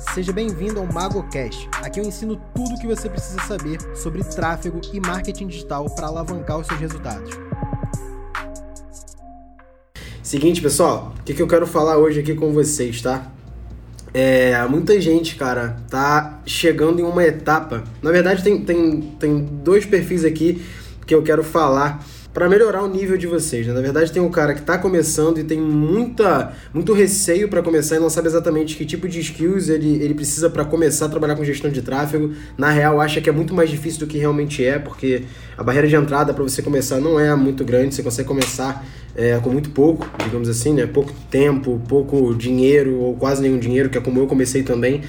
Seja bem-vindo ao MagoCast. Aqui eu ensino tudo o que você precisa saber sobre tráfego e marketing digital para alavancar os seus resultados. Seguinte, pessoal, o que, que eu quero falar hoje aqui com vocês, tá? É, muita gente, cara, tá chegando em uma etapa. Na verdade, tem, tem, tem dois perfis aqui que eu quero falar para melhorar o nível de vocês. Né? Na verdade, tem um cara que está começando e tem muita, muito receio para começar e não sabe exatamente que tipo de skills ele, ele precisa para começar a trabalhar com gestão de tráfego. Na real, acha que é muito mais difícil do que realmente é, porque a barreira de entrada para você começar não é muito grande, você consegue começar é, com muito pouco, digamos assim, né? pouco tempo, pouco dinheiro ou quase nenhum dinheiro, que é como eu comecei também.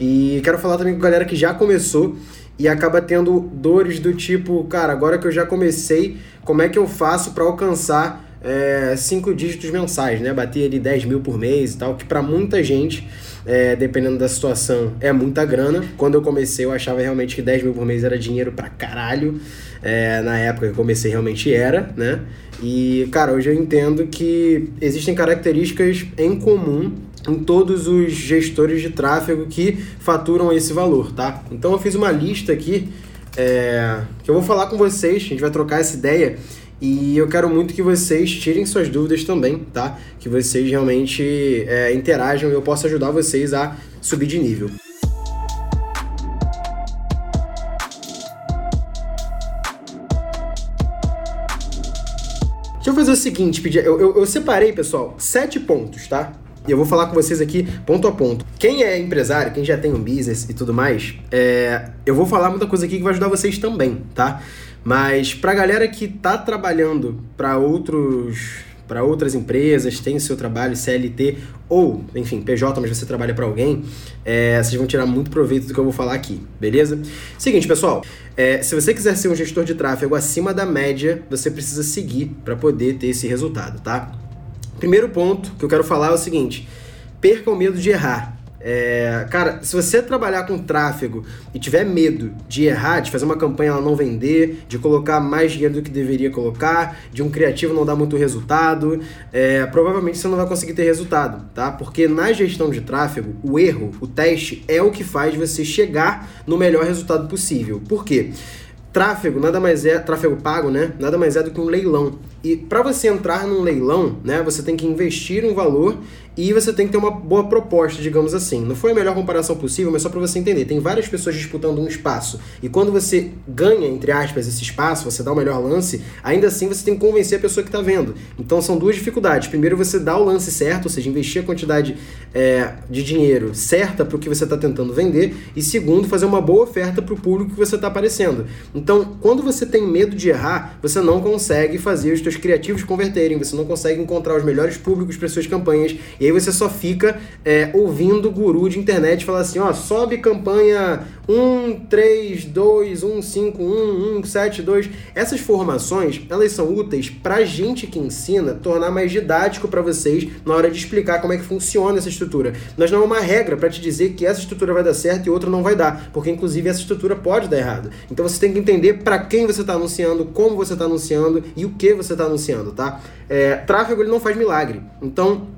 E quero falar também com a galera que já começou e acaba tendo dores do tipo, cara, agora que eu já comecei, como é que eu faço para alcançar é, cinco dígitos mensais, né? Bater ali 10 mil por mês e tal, que para muita gente, é, dependendo da situação, é muita grana. Quando eu comecei, eu achava realmente que 10 mil por mês era dinheiro pra caralho. É, na época que eu comecei, realmente era, né? E, cara, hoje eu entendo que existem características em comum em todos os gestores de tráfego que faturam esse valor, tá? Então eu fiz uma lista aqui é, que eu vou falar com vocês, a gente vai trocar essa ideia e eu quero muito que vocês tirem suas dúvidas também, tá? Que vocês realmente é, interajam e eu possa ajudar vocês a subir de nível. Deixa eu fazer o seguinte, pedir, eu, eu, eu separei, pessoal, sete pontos, tá? E eu vou falar com vocês aqui ponto a ponto. Quem é empresário, quem já tem um business e tudo mais, é, eu vou falar muita coisa aqui que vai ajudar vocês também, tá? Mas pra galera que tá trabalhando para outros para outras empresas, tem seu trabalho CLT ou, enfim, PJ, mas você trabalha para alguém, é, vocês vão tirar muito proveito do que eu vou falar aqui, beleza? Seguinte, pessoal, é, se você quiser ser um gestor de tráfego acima da média, você precisa seguir para poder ter esse resultado, tá? Primeiro ponto que eu quero falar é o seguinte: perca o medo de errar. É, cara, se você trabalhar com tráfego e tiver medo de errar, de fazer uma campanha ela não vender, de colocar mais dinheiro do que deveria colocar, de um criativo não dar muito resultado, é, provavelmente você não vai conseguir ter resultado, tá? Porque na gestão de tráfego, o erro, o teste é o que faz você chegar no melhor resultado possível. Por quê? Tráfego nada mais é, tráfego pago, né? Nada mais é do que um leilão. E para você entrar num leilão, né, você tem que investir um valor e você tem que ter uma boa proposta, digamos assim. Não foi a melhor comparação possível, mas só para você entender. Tem várias pessoas disputando um espaço. E quando você ganha, entre aspas, esse espaço, você dá o melhor lance, ainda assim você tem que convencer a pessoa que está vendo. Então são duas dificuldades. Primeiro, você dá o lance certo, ou seja, investir a quantidade é, de dinheiro certa para o que você está tentando vender. E segundo, fazer uma boa oferta para o público que você está aparecendo. Então, quando você tem medo de errar, você não consegue fazer os seus criativos converterem, você não consegue encontrar os melhores públicos para suas campanhas e aí você só fica é, ouvindo guru de internet falar assim, ó, sobe campanha 1, 3, 2, 1, 5, 1, 1, 7, 2. Essas formações, elas são úteis pra gente que ensina tornar mais didático para vocês na hora de explicar como é que funciona essa estrutura. Mas não é uma regra para te dizer que essa estrutura vai dar certo e outra não vai dar, porque inclusive essa estrutura pode dar errado. Então você tem que entender para quem você está anunciando, como você está anunciando e o que você está anunciando, tá? É, tráfego ele não faz milagre. Então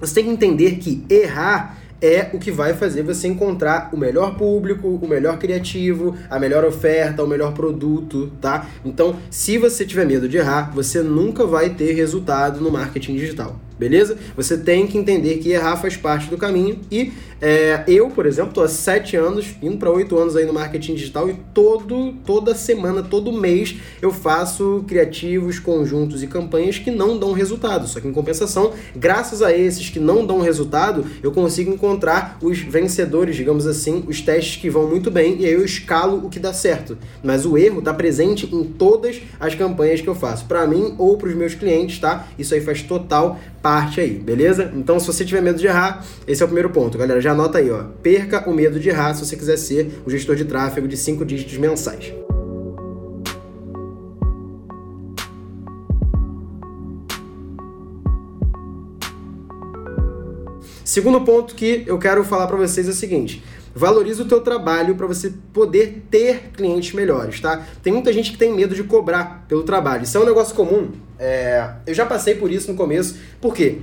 você tem que entender que errar é o que vai fazer você encontrar o melhor público, o melhor criativo, a melhor oferta, o melhor produto, tá? Então, se você tiver medo de errar, você nunca vai ter resultado no marketing digital beleza? Você tem que entender que errar faz parte do caminho e é, eu, por exemplo, estou há sete anos, indo para oito anos aí no marketing digital e todo, toda semana, todo mês eu faço criativos, conjuntos e campanhas que não dão resultado. Só que em compensação, graças a esses que não dão resultado, eu consigo encontrar os vencedores, digamos assim, os testes que vão muito bem e aí eu escalo o que dá certo. Mas o erro está presente em todas as campanhas que eu faço, para mim ou para os meus clientes, tá? Isso aí faz total parte aí, beleza? Então, se você tiver medo de errar, esse é o primeiro ponto, galera. Já anota aí, ó. Perca o medo de errar se você quiser ser o gestor de tráfego de 5 dígitos mensais. Segundo ponto que eu quero falar para vocês é o seguinte: valorize o teu trabalho para você poder ter clientes melhores, tá? Tem muita gente que tem medo de cobrar pelo trabalho. Isso é um negócio comum. É... eu já passei por isso no começo. Por quê?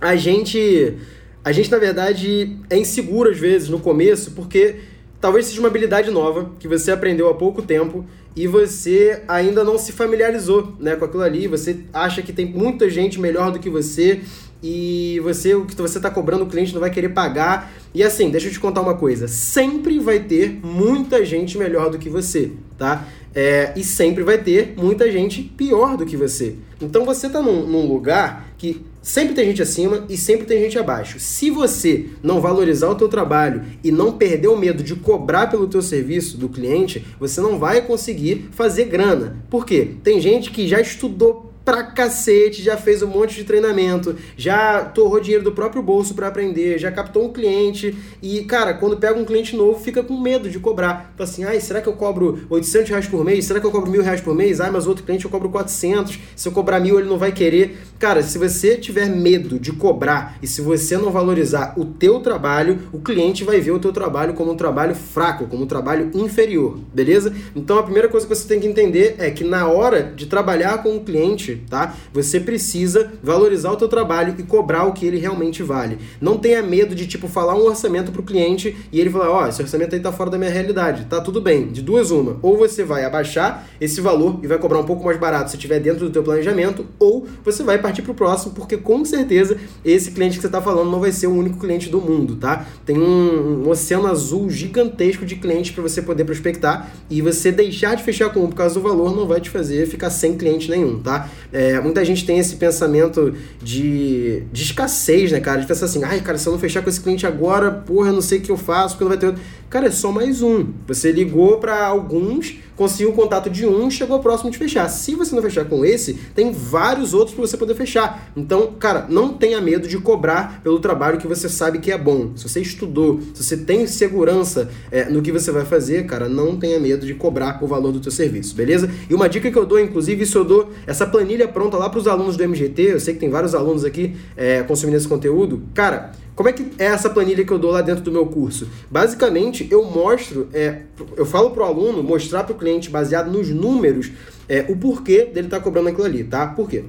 A gente a gente na verdade é inseguro às vezes no começo, porque talvez seja uma habilidade nova que você aprendeu há pouco tempo e você ainda não se familiarizou né, com aquilo ali, você acha que tem muita gente melhor do que você e você o que você está cobrando o cliente não vai querer pagar. E assim, deixa eu te contar uma coisa, sempre vai ter muita gente melhor do que você, tá? É, e sempre vai ter muita gente pior do que você. Então você está num, num lugar que sempre tem gente acima e sempre tem gente abaixo. Se você não valorizar o teu trabalho e não perder o medo de cobrar pelo teu serviço do cliente, você não vai conseguir fazer grana. Por quê? Tem gente que já estudou pra cacete, já fez um monte de treinamento, já torrou dinheiro do próprio bolso para aprender, já captou um cliente e, cara, quando pega um cliente novo, fica com medo de cobrar. Então assim, ai, será que eu cobro 800 reais por mês? Será que eu cobro mil reais por mês? Ai, mas outro cliente eu cobro 400, se eu cobrar mil ele não vai querer. Cara, se você tiver medo de cobrar e se você não valorizar o teu trabalho, o cliente vai ver o teu trabalho como um trabalho fraco, como um trabalho inferior, beleza? Então a primeira coisa que você tem que entender é que na hora de trabalhar com o cliente, tá? Você precisa valorizar o teu trabalho e cobrar o que ele realmente vale. Não tenha medo de, tipo, falar um orçamento pro cliente e ele falar, ó, oh, esse orçamento aí tá fora da minha realidade. Tá tudo bem. De duas uma. Ou você vai abaixar esse valor e vai cobrar um pouco mais barato se estiver dentro do teu planejamento, ou você vai partir pro próximo, porque com certeza esse cliente que você tá falando não vai ser o único cliente do mundo, tá? Tem um, um oceano azul gigantesco de clientes para você poder prospectar e você deixar de fechar com um por causa do valor não vai te fazer ficar sem cliente nenhum, tá? É, muita gente tem esse pensamento de, de escassez, né, cara? De pensar assim, ai, cara, se eu não fechar com esse cliente agora, porra, eu não sei o que eu faço, porque não vai ter outro. Cara, é só mais um. Você ligou para alguns, conseguiu o contato de um, chegou próximo de fechar. Se você não fechar com esse, tem vários outros para você poder fechar. Então, cara, não tenha medo de cobrar pelo trabalho que você sabe que é bom. Se você estudou, se você tem segurança é, no que você vai fazer, cara, não tenha medo de cobrar o valor do teu serviço, beleza? E uma dica que eu dou, inclusive, isso eu dou essa planilha pronta lá para os alunos do MGT. Eu sei que tem vários alunos aqui é, consumindo esse conteúdo. Cara, como é que é essa planilha que eu dou lá dentro do meu curso? Basicamente, eu mostro, é, eu falo para o aluno mostrar para o cliente, baseado nos números, é, o porquê dele estar tá cobrando aquilo ali, tá? Por quê?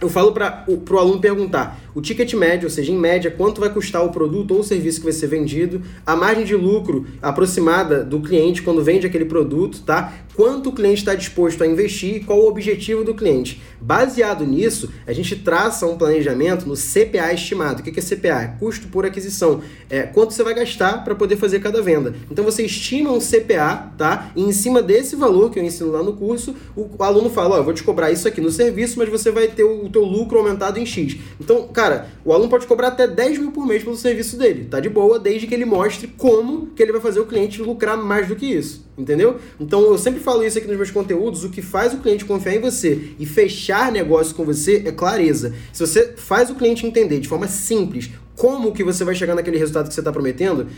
Eu falo para o aluno perguntar o ticket médio, ou seja, em média, quanto vai custar o produto ou o serviço que vai ser vendido, a margem de lucro aproximada do cliente quando vende aquele produto, tá? Quanto o cliente está disposto a investir e qual o objetivo do cliente. Baseado nisso, a gente traça um planejamento no CPA estimado. O que é CPA? É custo por aquisição. É quanto você vai gastar para poder fazer cada venda. Então você estima um CPA, tá? E em cima desse valor que eu ensino lá no curso, o aluno fala: Ó, oh, eu vou te cobrar isso aqui no serviço, mas você vai ter o teu lucro aumentado em X. Então, cara, o aluno pode cobrar até 10 mil por mês pelo serviço dele. Tá de boa, desde que ele mostre como que ele vai fazer o cliente lucrar mais do que isso. Entendeu? Então eu sempre falo isso aqui nos meus conteúdos. O que faz o cliente confiar em você e fechar negócio com você é clareza. Se você faz o cliente entender de forma simples como que você vai chegar naquele resultado que você está prometendo,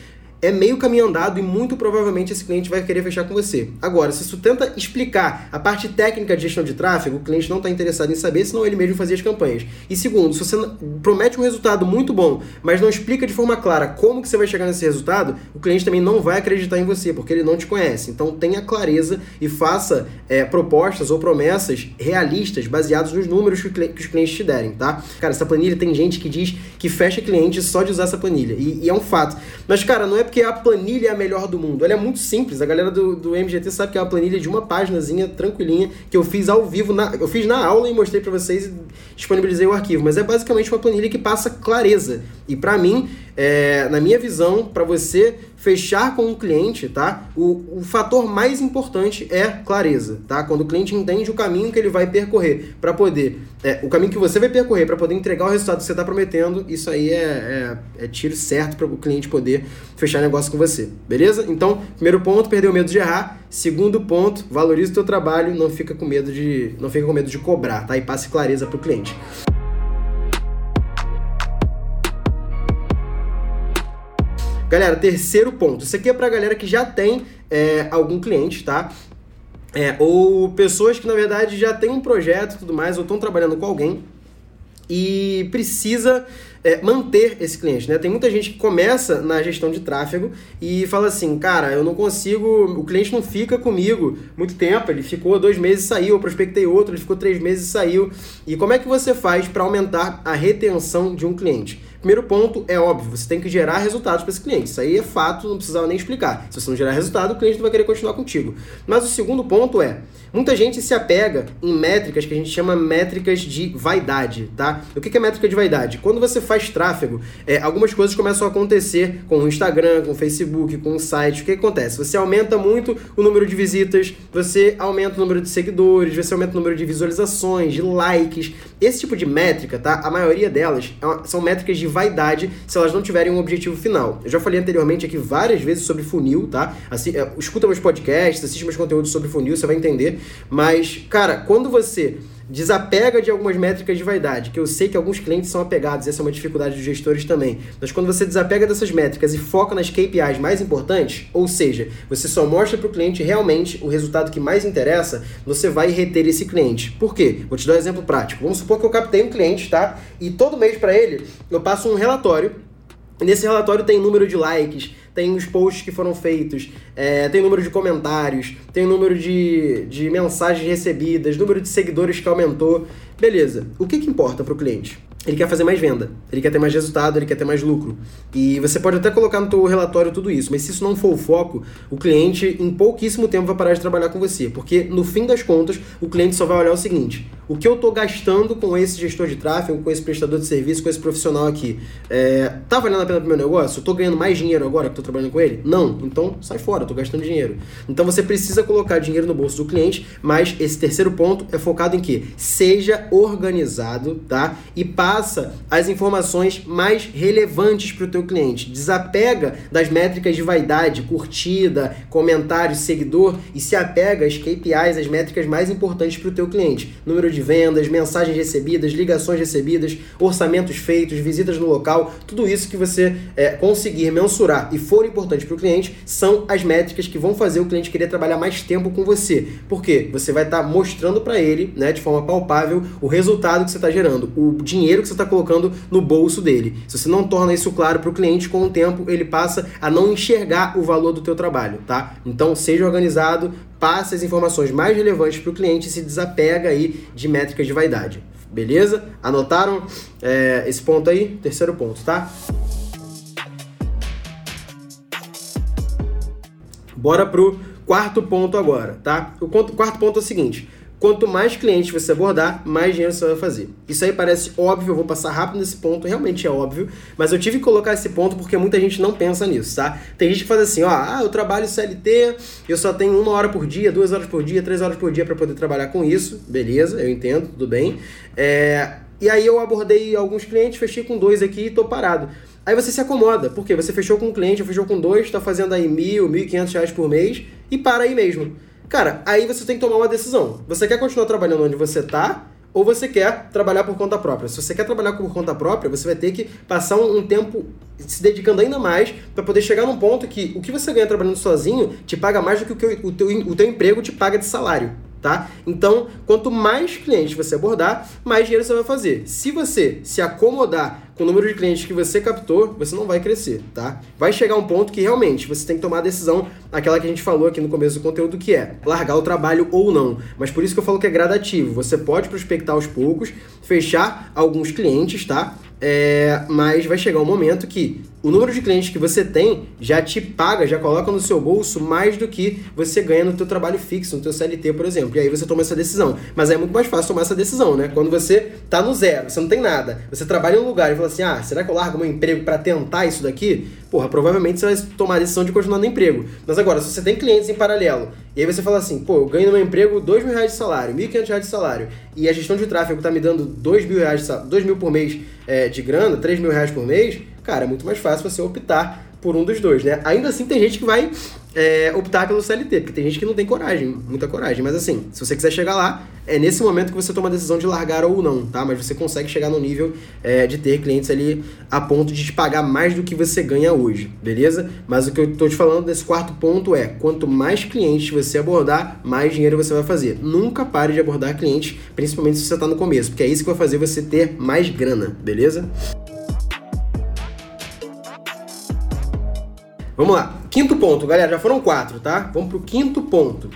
é meio caminho andado e muito provavelmente esse cliente vai querer fechar com você. Agora, se você tenta explicar a parte técnica de gestão de tráfego, o cliente não está interessado em saber, senão ele mesmo fazia as campanhas. E segundo, se você promete um resultado muito bom, mas não explica de forma clara como que você vai chegar nesse resultado, o cliente também não vai acreditar em você, porque ele não te conhece. Então tenha clareza e faça é, propostas ou promessas realistas, baseadas nos números que, os clientes te derem, tá? Cara, essa planilha tem gente que diz que fecha cliente só de usar essa planilha. E, e é um fato. Mas, cara, não é porque a planilha é a melhor do mundo. Ela é muito simples. A galera do, do MGT sabe que é uma planilha de uma páginazinha tranquilinha que eu fiz ao vivo. Na, eu fiz na aula e mostrei para vocês e disponibilizei o arquivo. Mas é basicamente uma planilha que passa clareza. E para mim, é, na minha visão, para você fechar com um cliente, tá? O, o fator mais importante é clareza, tá? Quando o cliente entende o caminho que ele vai percorrer para poder, é, o caminho que você vai percorrer para poder entregar o resultado que você está prometendo, isso aí é, é, é tiro certo para o cliente poder fechar negócio com você, beleza? Então, primeiro ponto, perder o medo de errar. Segundo ponto, valorize o teu trabalho, não fica com medo de, não fica com medo de cobrar, tá? E passe clareza para o cliente. Galera, terceiro ponto. Isso aqui é pra galera que já tem é, algum cliente, tá? É, ou pessoas que na verdade já tem um projeto e tudo mais, ou estão trabalhando com alguém e precisa é, manter esse cliente, né? Tem muita gente que começa na gestão de tráfego e fala assim, cara, eu não consigo, o cliente não fica comigo muito tempo, ele ficou dois meses e saiu, eu prospectei outro, ele ficou três meses e saiu. E como é que você faz para aumentar a retenção de um cliente? Primeiro ponto é óbvio, você tem que gerar resultados para esse cliente. Isso aí é fato, não precisava nem explicar. Se você não gerar resultado, o cliente não vai querer continuar contigo. Mas o segundo ponto é, muita gente se apega em métricas que a gente chama métricas de vaidade, tá? O que é métrica de vaidade? Quando você faz tráfego, é, algumas coisas começam a acontecer com o Instagram, com o Facebook, com o site. O que acontece? Você aumenta muito o número de visitas, você aumenta o número de seguidores, você aumenta o número de visualizações, de likes. Esse tipo de métrica, tá? A maioria delas é são métricas de vaidade se elas não tiverem um objetivo final. Eu já falei anteriormente aqui várias vezes sobre funil, tá? Assim, escuta meus podcasts, assiste meus conteúdos sobre funil, você vai entender. Mas, cara, quando você desapega de algumas métricas de vaidade, que eu sei que alguns clientes são apegados, essa é uma dificuldade dos gestores também. Mas quando você desapega dessas métricas e foca nas KPIs mais importantes, ou seja, você só mostra para o cliente realmente o resultado que mais interessa, você vai reter esse cliente. Por quê? Vou te dar um exemplo prático. Vamos supor que eu captei um cliente, tá? E todo mês para ele eu passo um relatório. Nesse relatório tem número de likes, tem os posts que foram feitos, é, tem número de comentários, tem número de, de mensagens recebidas, número de seguidores que aumentou. Beleza. O que, que importa para o cliente? Ele quer fazer mais venda, ele quer ter mais resultado, ele quer ter mais lucro. E você pode até colocar no teu relatório tudo isso, mas se isso não for o foco, o cliente em pouquíssimo tempo vai parar de trabalhar com você, porque no fim das contas, o cliente só vai olhar o seguinte: o que eu estou gastando com esse gestor de tráfego, com esse prestador de serviço, com esse profissional aqui, é, tá valendo a pena para meu negócio? Eu estou ganhando mais dinheiro agora que estou trabalhando com ele? Não, então sai fora, estou gastando dinheiro. Então você precisa colocar dinheiro no bolso do cliente, mas esse terceiro ponto é focado em que seja organizado, tá? E para passa as informações mais relevantes para o teu cliente. Desapega das métricas de vaidade, curtida, comentário, seguidor e se apega às KPIs, as métricas mais importantes para o teu cliente. Número de vendas, mensagens recebidas, ligações recebidas, orçamentos feitos, visitas no local, tudo isso que você é, conseguir mensurar e for importante para o cliente são as métricas que vão fazer o cliente querer trabalhar mais tempo com você. Por quê? Você vai estar tá mostrando para ele, né, de forma palpável, o resultado que você está gerando, o dinheiro dinheiro que você está colocando no bolso dele. Se você não torna isso claro para o cliente, com o tempo ele passa a não enxergar o valor do teu trabalho, tá? Então seja organizado, passe as informações mais relevantes para o cliente e se desapega aí de métricas de vaidade. Beleza? Anotaram é, esse ponto aí? Terceiro ponto, tá? Bora pro quarto ponto agora, tá? O quarto ponto é o seguinte: Quanto mais clientes você abordar, mais dinheiro você vai fazer. Isso aí parece óbvio, eu vou passar rápido nesse ponto, realmente é óbvio, mas eu tive que colocar esse ponto porque muita gente não pensa nisso, tá? Tem gente que faz assim, ó, ah, eu trabalho CLT, eu só tenho uma hora por dia, duas horas por dia, três horas por dia para poder trabalhar com isso, beleza, eu entendo, tudo bem. É... E aí eu abordei alguns clientes, fechei com dois aqui e tô parado. Aí você se acomoda, porque você fechou com um cliente, fechou com dois, está fazendo aí mil, mil e quinhentos reais por mês e para aí mesmo. Cara, aí você tem que tomar uma decisão. Você quer continuar trabalhando onde você tá ou você quer trabalhar por conta própria. Se você quer trabalhar por conta própria, você vai ter que passar um, tempo se dedicando ainda mais para poder chegar num ponto que o que você ganha trabalhando sozinho te paga mais do que o, que o, teu, o teu emprego te paga de salário tá? Então, quanto mais clientes você abordar, mais dinheiro você vai fazer. Se você se acomodar com o número de clientes que você captou, você não vai crescer, tá? Vai chegar um ponto que realmente você tem que tomar a decisão, aquela que a gente falou aqui no começo do conteúdo, que é largar o trabalho ou não. Mas por isso que eu falo que é gradativo. Você pode prospectar aos poucos, fechar alguns clientes, tá? É, mas vai chegar um momento que o número de clientes que você tem já te paga, já coloca no seu bolso mais do que você ganha no teu trabalho fixo, no teu CLT, por exemplo. E aí você toma essa decisão. Mas é muito mais fácil tomar essa decisão, né? Quando você tá no zero, você não tem nada, você trabalha em um lugar e fala assim: "Ah, será que eu largo meu emprego para tentar isso daqui?" Porra, provavelmente você vai tomar a decisão de continuar no emprego. Mas agora, se você tem clientes em paralelo, e aí você fala assim, pô, eu ganho no meu emprego 2 mil reais de salário, 1.500 reais de salário, e a gestão de tráfego tá me dando 2 mil, reais 2 mil por mês é, de grana, 3 mil reais por mês, cara, é muito mais fácil você optar por um dos dois, né? Ainda assim, tem gente que vai é, optar pelo CLT, porque tem gente que não tem coragem, muita coragem. Mas assim, se você quiser chegar lá, é nesse momento que você toma a decisão de largar ou não, tá? Mas você consegue chegar no nível é, de ter clientes ali a ponto de te pagar mais do que você ganha hoje, beleza? Mas o que eu tô te falando desse quarto ponto é: quanto mais clientes você abordar, mais dinheiro você vai fazer. Nunca pare de abordar clientes, principalmente se você tá no começo, porque é isso que vai fazer você ter mais grana, beleza? Vamos lá. Quinto ponto, galera, já foram quatro, tá? Vamos pro quinto ponto.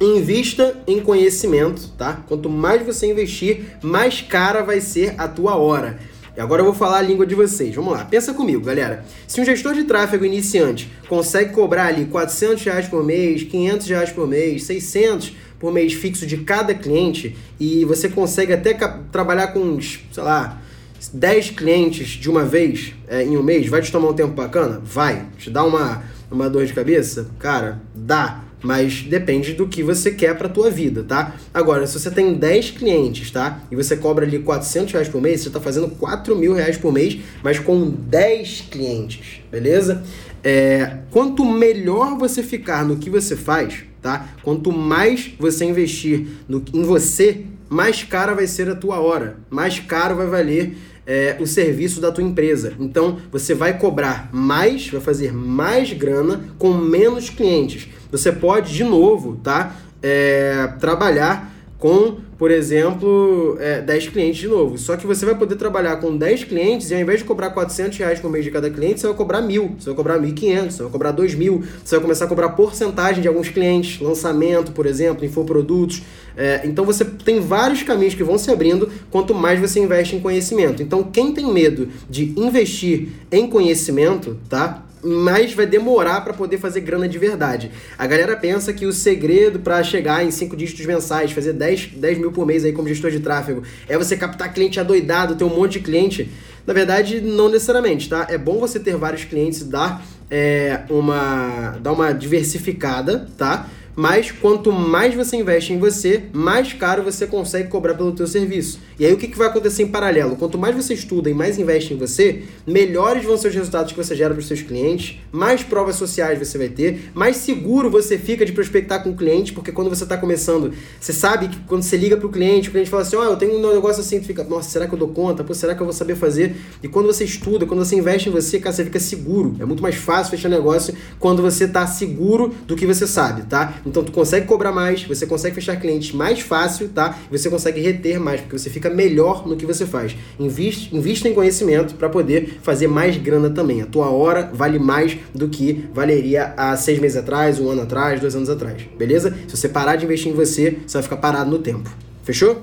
Invista em conhecimento, tá? Quanto mais você investir, mais cara vai ser a tua hora. E agora eu vou falar a língua de vocês. Vamos lá, pensa comigo, galera. Se um gestor de tráfego iniciante consegue cobrar ali 400 reais por mês, 500 reais por mês, 600 por mês fixo de cada cliente e você consegue até trabalhar com uns, sei lá, 10 clientes de uma vez é, em um mês, vai te tomar um tempo bacana? Vai. Te dá uma, uma dor de cabeça? Cara, dá mas depende do que você quer para tua vida, tá? Agora, se você tem 10 clientes, tá? E você cobra ali 400 reais por mês, você está fazendo 4 mil reais por mês, mas com 10 clientes, beleza? É, quanto melhor você ficar no que você faz, tá? Quanto mais você investir no, em você, mais cara vai ser a tua hora, mais caro vai valer é, o serviço da tua empresa. Então, você vai cobrar mais, vai fazer mais grana com menos clientes. Você pode, de novo, tá? É, trabalhar com, por exemplo, é, 10 clientes de novo. Só que você vai poder trabalhar com 10 clientes e ao invés de cobrar 400 reais por mês de cada cliente, você vai cobrar mil, você vai cobrar 1.500, você vai cobrar 2.000, você vai começar a cobrar porcentagem de alguns clientes, lançamento, por exemplo, infoprodutos. É, então você tem vários caminhos que vão se abrindo quanto mais você investe em conhecimento. Então quem tem medo de investir em conhecimento, tá? Mais vai demorar para poder fazer grana de verdade. A galera pensa que o segredo para chegar em 5 dígitos mensais, fazer 10, 10 mil por mês aí como gestor de tráfego, é você captar cliente adoidado, ter um monte de cliente. Na verdade, não necessariamente, tá? É bom você ter vários clientes e dar, é, uma, dar uma diversificada, tá? Mas quanto mais você investe em você, mais caro você consegue cobrar pelo teu serviço. E aí o que, que vai acontecer em paralelo? Quanto mais você estuda e mais investe em você, melhores vão ser os resultados que você gera para os seus clientes, mais provas sociais você vai ter, mais seguro você fica de prospectar com o cliente, porque quando você está começando, você sabe que quando você liga para o cliente, o cliente fala assim, ó, oh, eu tenho um negócio assim, tu fica, nossa, será que eu dou conta? Pô, será que eu vou saber fazer? E quando você estuda, quando você investe em você, cara, você fica seguro. É muito mais fácil fechar negócio quando você está seguro do que você sabe, tá? Então tu consegue cobrar mais, você consegue fechar clientes mais fácil, tá? Você consegue reter mais, porque você fica melhor no que você faz. Invista, invista em conhecimento para poder fazer mais grana também. A tua hora vale mais do que valeria há seis meses atrás, um ano atrás, dois anos atrás. Beleza? Se você parar de investir em você, você vai ficar parado no tempo. Fechou?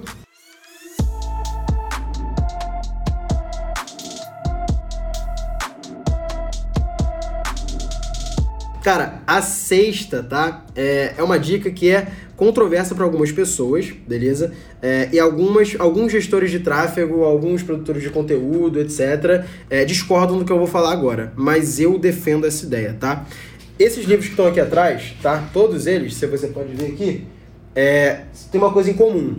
Cara, a sexta, tá? É, é uma dica que é controversa para algumas pessoas, beleza? É, e algumas, alguns gestores de tráfego, alguns produtores de conteúdo, etc., é, discordam do que eu vou falar agora. Mas eu defendo essa ideia, tá? Esses livros que estão aqui atrás, tá? Todos eles, se você pode ver aqui, é, tem uma coisa em comum.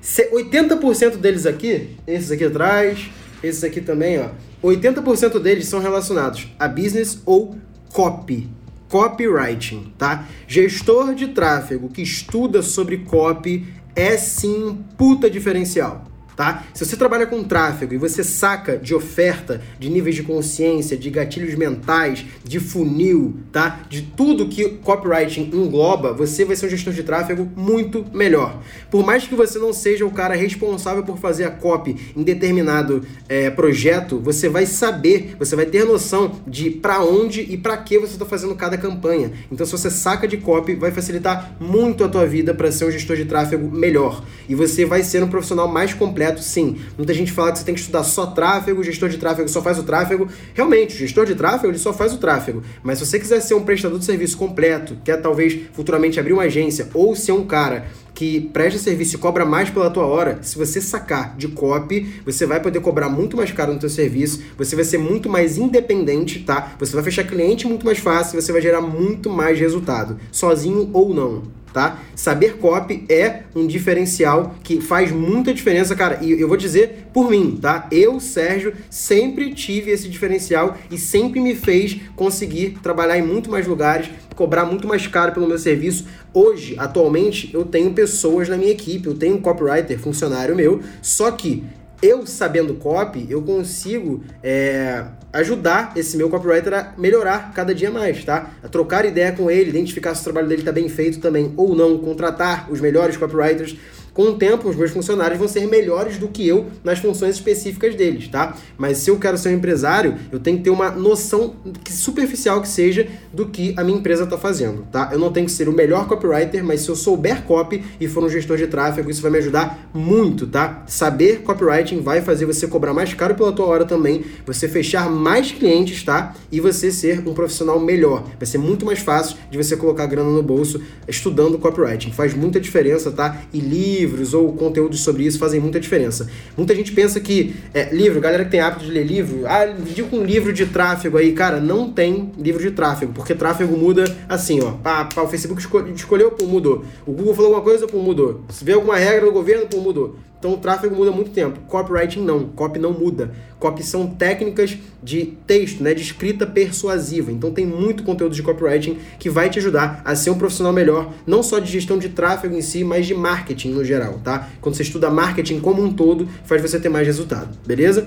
80% deles aqui, esses aqui atrás, esses aqui também, ó. 80% deles são relacionados a business ou copy copywriting, tá? Gestor de tráfego que estuda sobre copy é sim um puta diferencial tá? Se você trabalha com tráfego e você saca de oferta, de níveis de consciência, de gatilhos mentais, de funil, tá? De tudo que copywriting engloba, você vai ser um gestor de tráfego muito melhor. Por mais que você não seja o cara responsável por fazer a copy em determinado é, projeto, você vai saber, você vai ter noção de para onde e para que você está fazendo cada campanha. Então, se você saca de copy, vai facilitar muito a tua vida para ser um gestor de tráfego melhor. E você vai ser um profissional mais completo sim. Muita gente fala que você tem que estudar só tráfego, o gestor de tráfego só faz o tráfego. Realmente, o gestor de tráfego ele só faz o tráfego. Mas se você quiser ser um prestador de serviço completo, quer talvez futuramente abrir uma agência ou ser um cara que presta serviço e cobra mais pela tua hora, se você sacar de copy, você vai poder cobrar muito mais caro no teu serviço, você vai ser muito mais independente, tá? Você vai fechar cliente muito mais fácil, você vai gerar muito mais resultado, sozinho ou não tá? Saber copy é um diferencial que faz muita diferença, cara. E eu vou dizer por mim, tá? Eu, Sérgio, sempre tive esse diferencial e sempre me fez conseguir trabalhar em muito mais lugares, cobrar muito mais caro pelo meu serviço. Hoje, atualmente, eu tenho pessoas na minha equipe, eu tenho um copywriter, funcionário meu, só que eu sabendo copy, eu consigo é, ajudar esse meu copywriter a melhorar cada dia mais, tá? A trocar ideia com ele, identificar se o trabalho dele está bem feito também ou não, contratar os melhores copywriters com o tempo os meus funcionários vão ser melhores do que eu nas funções específicas deles, tá? Mas se eu quero ser um empresário, eu tenho que ter uma noção que superficial que seja do que a minha empresa está fazendo, tá? Eu não tenho que ser o melhor copywriter, mas se eu souber copy e for um gestor de tráfego, isso vai me ajudar muito, tá? Saber copywriting vai fazer você cobrar mais caro pela tua hora também, você fechar mais clientes, tá? E você ser um profissional melhor. Vai ser muito mais fácil de você colocar grana no bolso estudando copywriting. Faz muita diferença, tá? E livros ou conteúdos sobre isso fazem muita diferença. Muita gente pensa que é, livro, galera que tem hábito de ler livro, ah, digo um livro de tráfego aí, cara, não tem livro de tráfego, porque tráfego muda assim, ó. Pá, pá, o Facebook escolheu, pô, mudou. O Google falou alguma coisa, pô, mudou. Se vê alguma regra do governo, pô, mudou. Então o tráfego muda muito tempo. Copywriting não, copy não muda. Copy são técnicas de texto, né, de escrita persuasiva. Então tem muito conteúdo de copywriting que vai te ajudar a ser um profissional melhor, não só de gestão de tráfego em si, mas de marketing no geral, tá? Quando você estuda marketing como um todo, faz você ter mais resultado, beleza?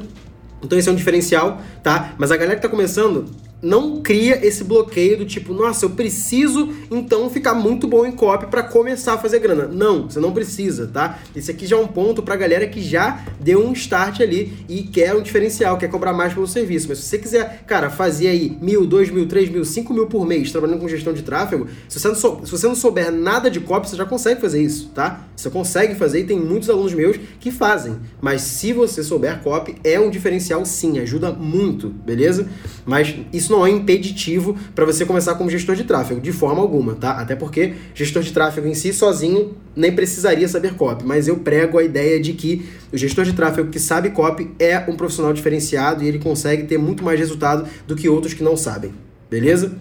Então esse é um diferencial, tá? Mas a galera que tá começando, não cria esse bloqueio do tipo, nossa, eu preciso então ficar muito bom em copy para começar a fazer grana. Não, você não precisa, tá? Esse aqui já é um ponto pra galera que já deu um start ali e quer um diferencial, quer cobrar mais pelo serviço. Mas se você quiser, cara, fazer aí mil, dois mil, três mil, cinco mil por mês trabalhando com gestão de tráfego, se você não, sou, se você não souber nada de copy, você já consegue fazer isso, tá? Você consegue fazer e tem muitos alunos meus que fazem. Mas se você souber copy, é um diferencial sim, ajuda muito, beleza? Mas isso isso não é impeditivo para você começar como gestor de tráfego, de forma alguma, tá? Até porque gestor de tráfego em si, sozinho, nem precisaria saber copy, mas eu prego a ideia de que o gestor de tráfego que sabe copy é um profissional diferenciado e ele consegue ter muito mais resultado do que outros que não sabem, beleza?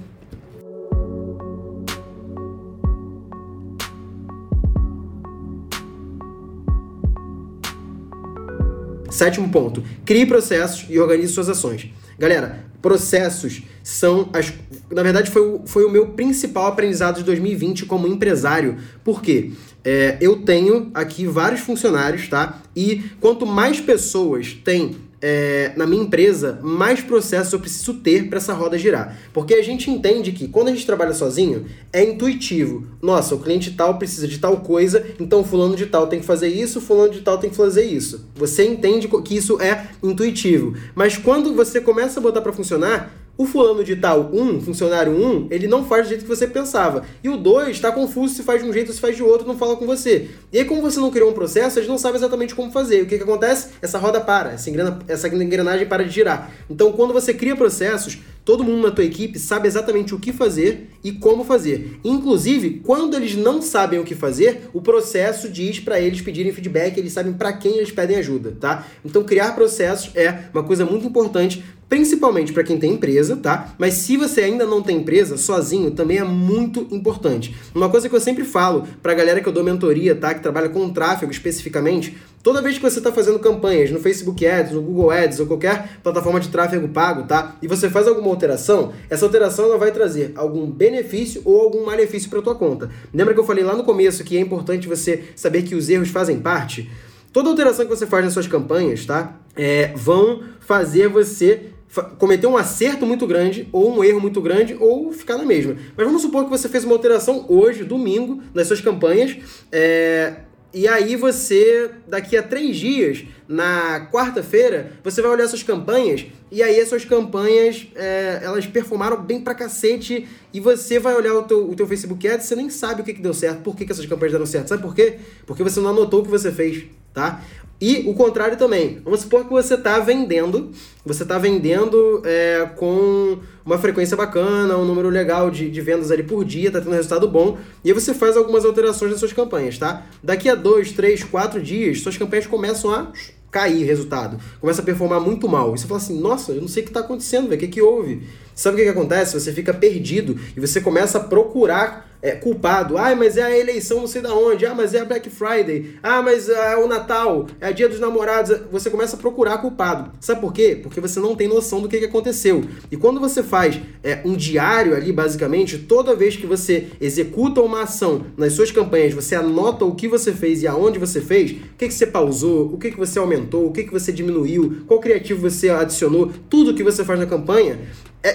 Sétimo ponto: crie processos e organize suas ações. Galera, processos são as. Na verdade, foi o, foi o meu principal aprendizado de 2020 como empresário. Por quê? É, eu tenho aqui vários funcionários, tá? E quanto mais pessoas têm é, na minha empresa, mais processos eu preciso ter para essa roda girar. Porque a gente entende que quando a gente trabalha sozinho, é intuitivo. Nossa, o cliente tal precisa de tal coisa, então fulano de tal tem que fazer isso, fulano de tal tem que fazer isso. Você entende que isso é intuitivo. Mas quando você começa a botar para funcionar, o fulano de tal 1, um, funcionário 1, um, ele não faz do jeito que você pensava. E o 2 está confuso se faz de um jeito ou se faz de outro, não fala com você. E aí, como você não criou um processo, eles não sabem exatamente como fazer. O que, que acontece? Essa roda para, essa, engrena, essa engrenagem para de girar. Então, quando você cria processos, todo mundo na tua equipe sabe exatamente o que fazer e como fazer. Inclusive, quando eles não sabem o que fazer, o processo diz para eles pedirem feedback, eles sabem para quem eles pedem ajuda, tá? Então, criar processos é uma coisa muito importante principalmente para quem tem empresa, tá? Mas se você ainda não tem empresa, sozinho também é muito importante. Uma coisa que eu sempre falo para a galera que eu dou mentoria, tá? Que trabalha com tráfego especificamente, toda vez que você está fazendo campanhas no Facebook Ads, no Google Ads ou qualquer plataforma de tráfego pago, tá? E você faz alguma alteração, essa alteração ela vai trazer algum benefício ou algum malefício para tua conta. Lembra que eu falei lá no começo que é importante você saber que os erros fazem parte? Toda alteração que você faz nas suas campanhas, tá? É, vão fazer você cometer um acerto muito grande, ou um erro muito grande, ou ficar na mesma. Mas vamos supor que você fez uma alteração hoje, domingo, nas suas campanhas, é, e aí você, daqui a três dias, na quarta-feira, você vai olhar suas campanhas, e aí as suas campanhas, é, elas performaram bem pra cacete, e você vai olhar o teu, o teu Facebook Ads, você nem sabe o que, que deu certo, por que, que essas campanhas deram certo. Sabe por quê? Porque você não anotou o que você fez, tá? E o contrário também. Vamos supor que você está vendendo, você está vendendo é, com uma frequência bacana, um número legal de, de vendas ali por dia, está tendo resultado bom, e aí você faz algumas alterações nas suas campanhas, tá? Daqui a dois, três, quatro dias, suas campanhas começam a cair resultado, começa a performar muito mal. E você fala assim, nossa, eu não sei o que está acontecendo, o que, que houve? Sabe o que, que acontece? Você fica perdido e você começa a procurar é, culpado. Ah, mas é a eleição não sei da onde. Ah, mas é a Black Friday. Ah, mas é o Natal. É a dia dos namorados. Você começa a procurar culpado. Sabe por quê? Porque você não tem noção do que, que aconteceu. E quando você faz é, um diário ali, basicamente, toda vez que você executa uma ação nas suas campanhas, você anota o que você fez e aonde você fez, o que, que você pausou, o que, que você aumentou, o que, que você diminuiu, qual criativo você adicionou, tudo que você faz na campanha,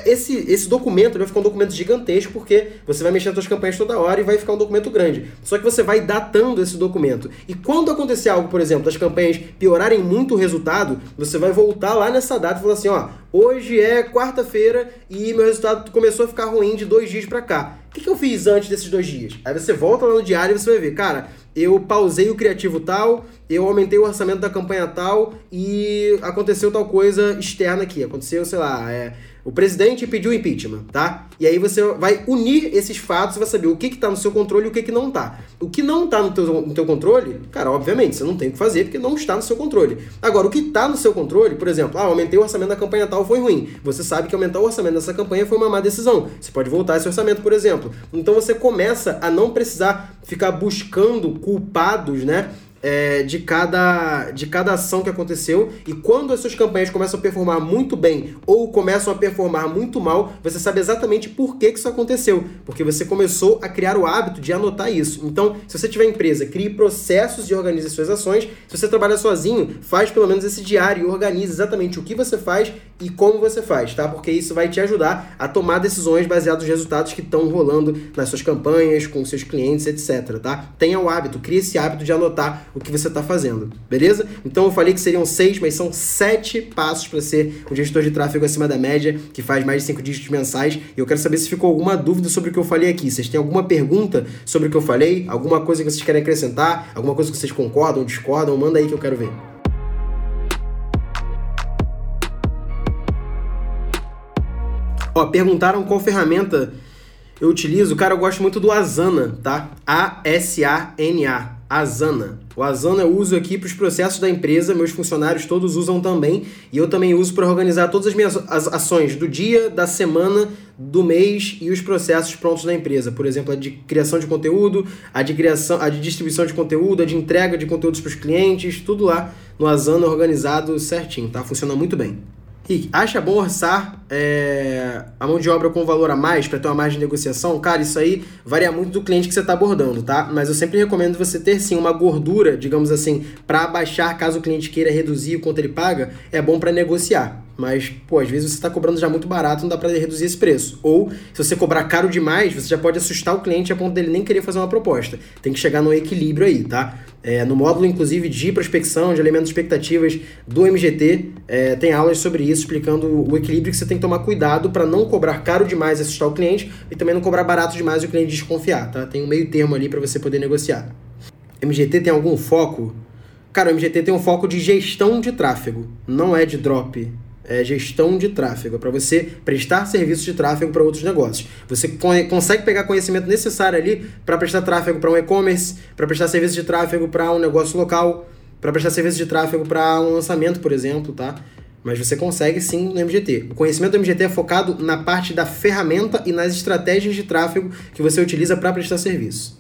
esse, esse documento vai ficar um documento gigantesco, porque você vai mexer nas suas campanhas toda hora e vai ficar um documento grande. Só que você vai datando esse documento. E quando acontecer algo, por exemplo, das campanhas piorarem muito o resultado, você vai voltar lá nessa data e falar assim, ó, hoje é quarta-feira e meu resultado começou a ficar ruim de dois dias para cá. O que, que eu fiz antes desses dois dias? Aí você volta lá no diário e você vai ver, cara, eu pausei o criativo tal, eu aumentei o orçamento da campanha tal e aconteceu tal coisa externa aqui. Aconteceu, sei lá, é, o presidente pediu impeachment, tá? E aí você vai unir esses fatos e vai saber o que está no seu controle e o que, que não está. O que não está no teu, no teu controle, cara, obviamente, você não tem o que fazer porque não está no seu controle. Agora, o que está no seu controle, por exemplo, ah, aumentei o orçamento da campanha tal, foi ruim. Você sabe que aumentar o orçamento dessa campanha foi uma má decisão. Você pode voltar esse orçamento, por exemplo. Então você começa a não precisar ficar buscando culpados, né? É, de, cada, de cada ação que aconteceu. E quando as suas campanhas começam a performar muito bem ou começam a performar muito mal, você sabe exatamente por que, que isso aconteceu. Porque você começou a criar o hábito de anotar isso. Então, se você tiver empresa, crie processos e organize suas ações. Se você trabalha sozinho, faz pelo menos esse diário e organize exatamente o que você faz e como você faz, tá? Porque isso vai te ajudar a tomar decisões baseadas nos resultados que estão rolando nas suas campanhas, com seus clientes, etc, tá? Tenha o hábito, crie esse hábito de anotar o que você está fazendo, beleza? Então eu falei que seriam seis, mas são sete passos para ser um gestor de tráfego acima da média, que faz mais de cinco dígitos mensais. E eu quero saber se ficou alguma dúvida sobre o que eu falei aqui. Vocês têm alguma pergunta sobre o que eu falei? Alguma coisa que vocês querem acrescentar? Alguma coisa que vocês concordam, discordam? Manda aí que eu quero ver. Ó, perguntaram qual ferramenta eu utilizo. Cara, eu gosto muito do Asana, tá? A-S-A-N-A. Asana. O Asana eu uso aqui para os processos da empresa, meus funcionários todos usam também, e eu também uso para organizar todas as minhas ações do dia, da semana, do mês e os processos prontos da empresa. Por exemplo, a de criação de conteúdo, a de criação, a de distribuição de conteúdo, a de entrega de conteúdos para os clientes, tudo lá no Asana organizado certinho, tá? Funciona muito bem. Rick, acha bom orçar é, a mão de obra com valor a mais para ter uma margem de negociação? Cara, isso aí varia muito do cliente que você está abordando, tá? Mas eu sempre recomendo você ter sim uma gordura, digamos assim, para abaixar caso o cliente queira reduzir o quanto ele paga, é bom para negociar. Mas, pô, às vezes você está cobrando já muito barato, não dá para reduzir esse preço. Ou, se você cobrar caro demais, você já pode assustar o cliente a ponto dele nem querer fazer uma proposta. Tem que chegar no equilíbrio aí, tá? É, no módulo, inclusive, de prospecção, de elementos expectativas do MGT, é, tem aulas sobre isso, explicando o equilíbrio que você tem que tomar cuidado para não cobrar caro demais e assustar o cliente e também não cobrar barato demais e o cliente desconfiar, tá? Tem um meio termo ali para você poder negociar. MGT tem algum foco? Cara, o MGT tem um foco de gestão de tráfego, não é de drop é, gestão de tráfego, é para você prestar serviços de tráfego para outros negócios. Você consegue pegar conhecimento necessário ali para prestar tráfego para um e-commerce, para prestar serviço de tráfego para um negócio local, para prestar serviço de tráfego para um lançamento, por exemplo, tá? Mas você consegue sim no MGT. O conhecimento do MGT é focado na parte da ferramenta e nas estratégias de tráfego que você utiliza para prestar serviço.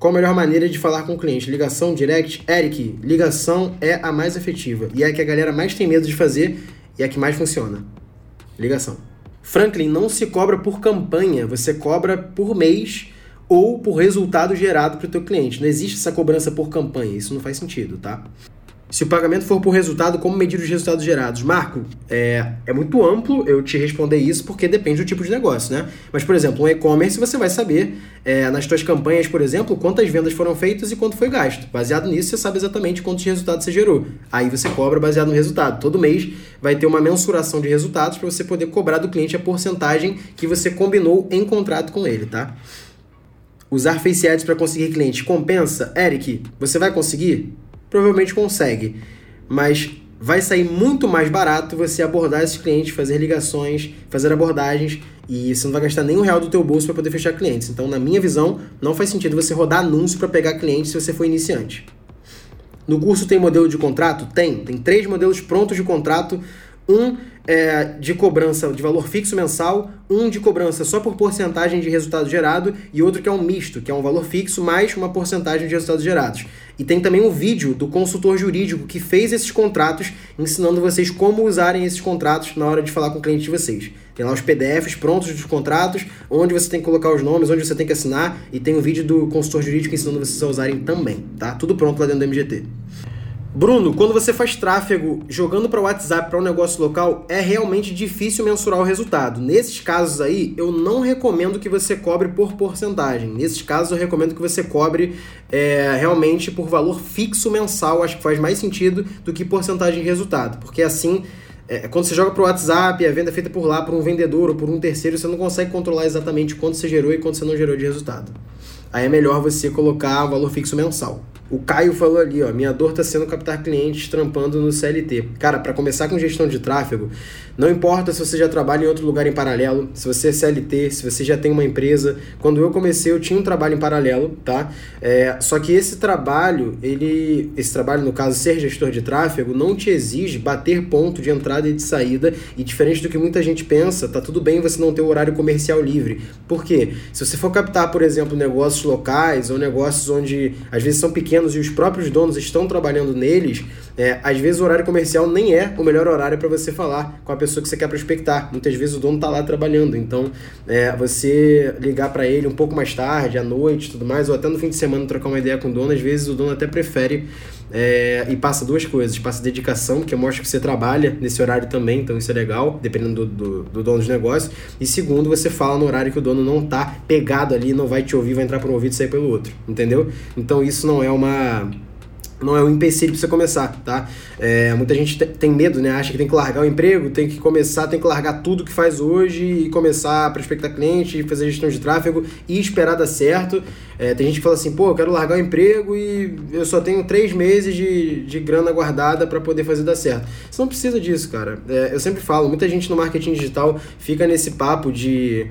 Qual a melhor maneira de falar com o cliente? Ligação, direct? Eric, ligação é a mais efetiva e é a que a galera mais tem medo de fazer e a que mais funciona. Ligação. Franklin, não se cobra por campanha, você cobra por mês ou por resultado gerado para o teu cliente. Não existe essa cobrança por campanha, isso não faz sentido, tá? Se o pagamento for por resultado, como medir os resultados gerados? Marco, é, é muito amplo eu te responder isso porque depende do tipo de negócio, né? Mas, por exemplo, um e-commerce você vai saber é, nas suas campanhas, por exemplo, quantas vendas foram feitas e quanto foi gasto. Baseado nisso, você sabe exatamente quantos resultados você gerou. Aí você cobra baseado no resultado. Todo mês vai ter uma mensuração de resultados para você poder cobrar do cliente a porcentagem que você combinou em contrato com ele, tá? Usar Face Ads para conseguir clientes compensa? Eric, você vai conseguir? Provavelmente consegue. Mas vai sair muito mais barato você abordar esses clientes, fazer ligações, fazer abordagens e você não vai gastar nenhum real do teu bolso para poder fechar clientes. Então, na minha visão, não faz sentido você rodar anúncio para pegar clientes se você for iniciante. No curso tem modelo de contrato? Tem. Tem três modelos prontos de contrato. Um é, de cobrança de valor fixo mensal, um de cobrança só por porcentagem de resultado gerado e outro que é um misto, que é um valor fixo mais uma porcentagem de resultados gerados. E tem também um vídeo do consultor jurídico que fez esses contratos, ensinando vocês como usarem esses contratos na hora de falar com o cliente de vocês. Tem lá os PDFs prontos dos contratos, onde você tem que colocar os nomes, onde você tem que assinar, e tem um vídeo do consultor jurídico ensinando vocês a usarem também, tá? Tudo pronto lá dentro do MGT. Bruno, quando você faz tráfego jogando para o WhatsApp para um negócio local, é realmente difícil mensurar o resultado. Nesses casos aí, eu não recomendo que você cobre por porcentagem. Nesses casos, eu recomendo que você cobre é, realmente por valor fixo mensal. Acho que faz mais sentido do que porcentagem de resultado, porque assim é, quando você joga para o WhatsApp, a venda é feita por lá, por um vendedor ou por um terceiro, você não consegue controlar exatamente quanto você gerou e quanto você não gerou de resultado. Aí é melhor você colocar o valor fixo mensal. O Caio falou ali, ó, minha dor está sendo captar clientes trampando no CLT. Cara, para começar com gestão de tráfego, não importa se você já trabalha em outro lugar em paralelo, se você é CLT, se você já tem uma empresa. Quando eu comecei, eu tinha um trabalho em paralelo, tá? É, só que esse trabalho, ele, esse trabalho no caso ser gestor de tráfego, não te exige bater ponto de entrada e de saída. E diferente do que muita gente pensa, tá tudo bem você não ter o horário comercial livre. Por quê? Se você for captar, por exemplo, negócios locais ou negócios onde às vezes são pequenos pequenos e os próprios donos estão trabalhando neles, é, às vezes o horário comercial nem é o melhor horário para você falar com a pessoa que você quer prospectar. Muitas vezes o dono está lá trabalhando, então é, você ligar para ele um pouco mais tarde, à noite, tudo mais, ou até no fim de semana trocar uma ideia com o dono, às vezes o dono até prefere é, e passa duas coisas. Passa dedicação, que mostra que você trabalha nesse horário também, então isso é legal, dependendo do, do, do dono dos negócios. E segundo, você fala no horário que o dono não tá pegado ali, não vai te ouvir, vai entrar por um ouvido e sair pelo outro, entendeu? Então isso não é uma não é um empecilho para você começar, tá? É, muita gente tem medo, né? Acha que tem que largar o emprego, tem que começar, tem que largar tudo que faz hoje e começar a prospectar cliente, fazer gestão de tráfego e esperar dar certo. É, tem gente que fala assim, pô, eu quero largar o emprego e eu só tenho três meses de, de grana guardada para poder fazer dar certo. Você não precisa disso, cara. É, eu sempre falo, muita gente no marketing digital fica nesse papo de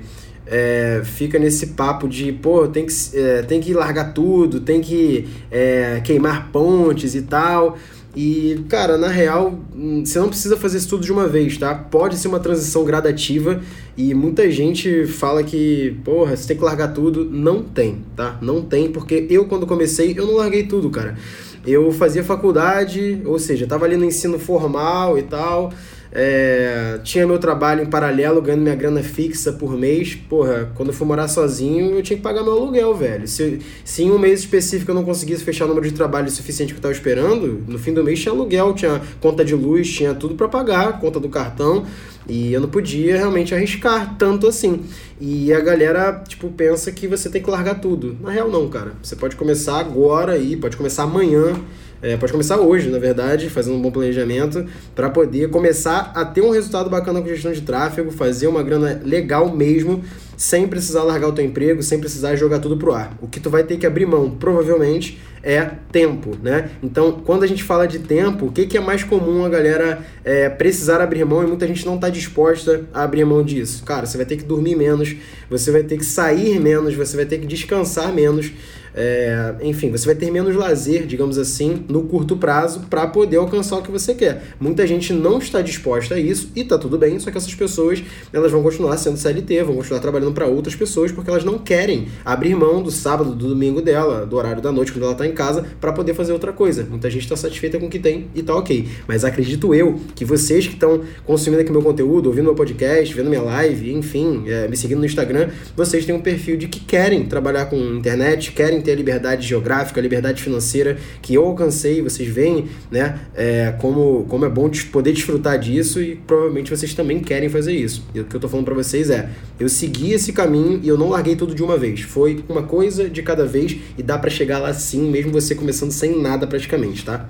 é, fica nesse papo de, pô, tem que, é, tem que largar tudo, tem que é, queimar pontes e tal. E, cara, na real, hum, você não precisa fazer isso tudo de uma vez, tá? Pode ser uma transição gradativa e muita gente fala que, porra, você tem que largar tudo. Não tem, tá? Não tem, porque eu, quando comecei, eu não larguei tudo, cara. Eu fazia faculdade, ou seja, tava ali no ensino formal e tal. É, tinha meu trabalho em paralelo, ganhando minha grana fixa por mês. Porra, quando eu fui morar sozinho, eu tinha que pagar meu aluguel, velho. Se, se em um mês específico eu não conseguisse fechar o número de trabalho suficiente que eu tava esperando, no fim do mês tinha aluguel, tinha conta de luz, tinha tudo para pagar, conta do cartão. E eu não podia realmente arriscar tanto assim. E a galera, tipo, pensa que você tem que largar tudo. Na real, não, cara. Você pode começar agora aí, pode começar amanhã é, pode começar hoje, na verdade, fazendo um bom planejamento para poder começar a ter um resultado bacana com gestão de tráfego, fazer uma grana legal mesmo, sem precisar largar o teu emprego, sem precisar jogar tudo pro ar. O que tu vai ter que abrir mão, provavelmente, é tempo, né? Então, quando a gente fala de tempo, o que, que é mais comum a galera é, precisar abrir mão e muita gente não está disposta a abrir mão disso? Cara, você vai ter que dormir menos, você vai ter que sair menos, você vai ter que descansar menos. É, enfim, você vai ter menos lazer, digamos assim, no curto prazo para poder alcançar o que você quer. Muita gente não está disposta a isso e tá tudo bem, só que essas pessoas elas vão continuar sendo CLT, vão continuar trabalhando para outras pessoas porque elas não querem abrir mão do sábado, do domingo dela, do horário da noite quando ela está em casa para poder fazer outra coisa. Muita gente está satisfeita com o que tem e tá ok. Mas acredito eu que vocês que estão consumindo aqui meu conteúdo, ouvindo meu podcast, vendo minha live, enfim, é, me seguindo no Instagram, vocês têm um perfil de que querem trabalhar com internet, querem ter a liberdade geográfica, a liberdade financeira que eu alcancei, vocês veem, né, é, como, como é bom poder desfrutar disso e provavelmente vocês também querem fazer isso. E o que eu tô falando para vocês é, eu segui esse caminho e eu não larguei tudo de uma vez. Foi uma coisa de cada vez e dá para chegar lá sim, mesmo você começando sem nada praticamente, tá?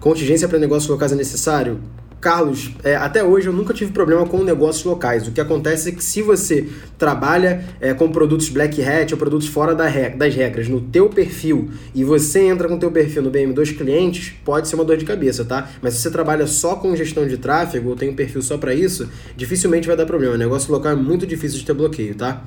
Contingência para negócios locais é necessário? Carlos, é, até hoje eu nunca tive problema com negócios locais. O que acontece é que se você trabalha é, com produtos Black Hat ou produtos fora da regra, das regras no teu perfil e você entra com o teu perfil no BM2 clientes, pode ser uma dor de cabeça, tá? Mas se você trabalha só com gestão de tráfego ou tem um perfil só para isso, dificilmente vai dar problema. O negócio local é muito difícil de ter bloqueio, tá?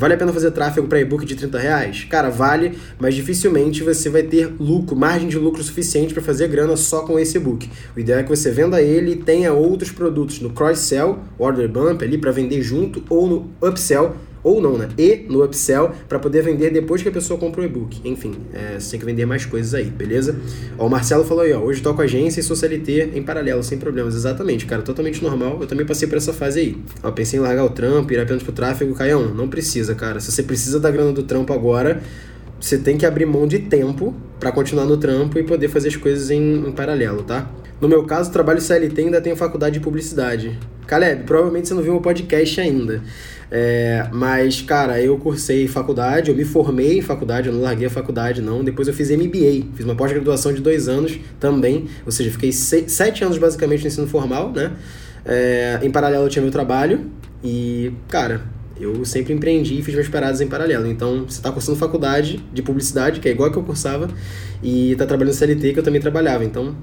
Vale a pena fazer tráfego para e-book de 30 reais? Cara, vale, mas dificilmente você vai ter lucro, margem de lucro suficiente para fazer grana só com esse e-book. O ideal é que você venda ele e tenha outros produtos no cross-sell, order bump ali para vender junto ou no upsell ou não, né? E no upsell para poder vender depois que a pessoa compra o e-book. Enfim, é, você tem que vender mais coisas aí, beleza? Ó, o Marcelo falou aí, ó, hoje toco agência e sou CLT em paralelo, sem problemas. Exatamente, cara, totalmente normal. Eu também passei por essa fase aí. Ó, pensei em largar o trampo, ir apenas pro tráfego, Caião, não precisa, cara. Se você precisa da grana do trampo agora, você tem que abrir mão de tempo para continuar no trampo e poder fazer as coisas em, em, paralelo, tá? No meu caso, trabalho CLT e ainda tenho faculdade de publicidade. Caleb, provavelmente você não viu meu podcast ainda. É, mas, cara, eu cursei faculdade, eu me formei em faculdade, eu não larguei a faculdade, não. Depois eu fiz MBA, fiz uma pós-graduação de dois anos também, ou seja, fiquei sete anos basicamente no ensino formal, né? É, em paralelo eu tinha meu trabalho e, cara, eu sempre empreendi e fiz minhas paradas em paralelo. Então, você está cursando faculdade de publicidade, que é igual que eu cursava, e está trabalhando CLT, que eu também trabalhava. Então,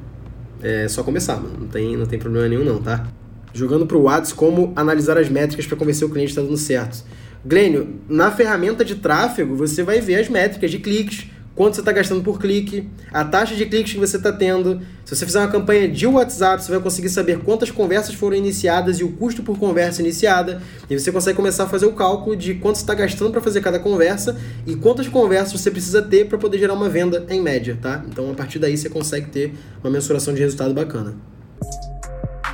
é só começar, mano. Não tem, não tem problema nenhum, não, tá? Jogando para o Whats como analisar as métricas para convencer o cliente que está dando certo. Glênio, na ferramenta de tráfego, você vai ver as métricas de cliques, quanto você está gastando por clique, a taxa de cliques que você está tendo. Se você fizer uma campanha de WhatsApp, você vai conseguir saber quantas conversas foram iniciadas e o custo por conversa iniciada. E você consegue começar a fazer o cálculo de quanto você está gastando para fazer cada conversa e quantas conversas você precisa ter para poder gerar uma venda em média, tá? Então a partir daí você consegue ter uma mensuração de resultado bacana.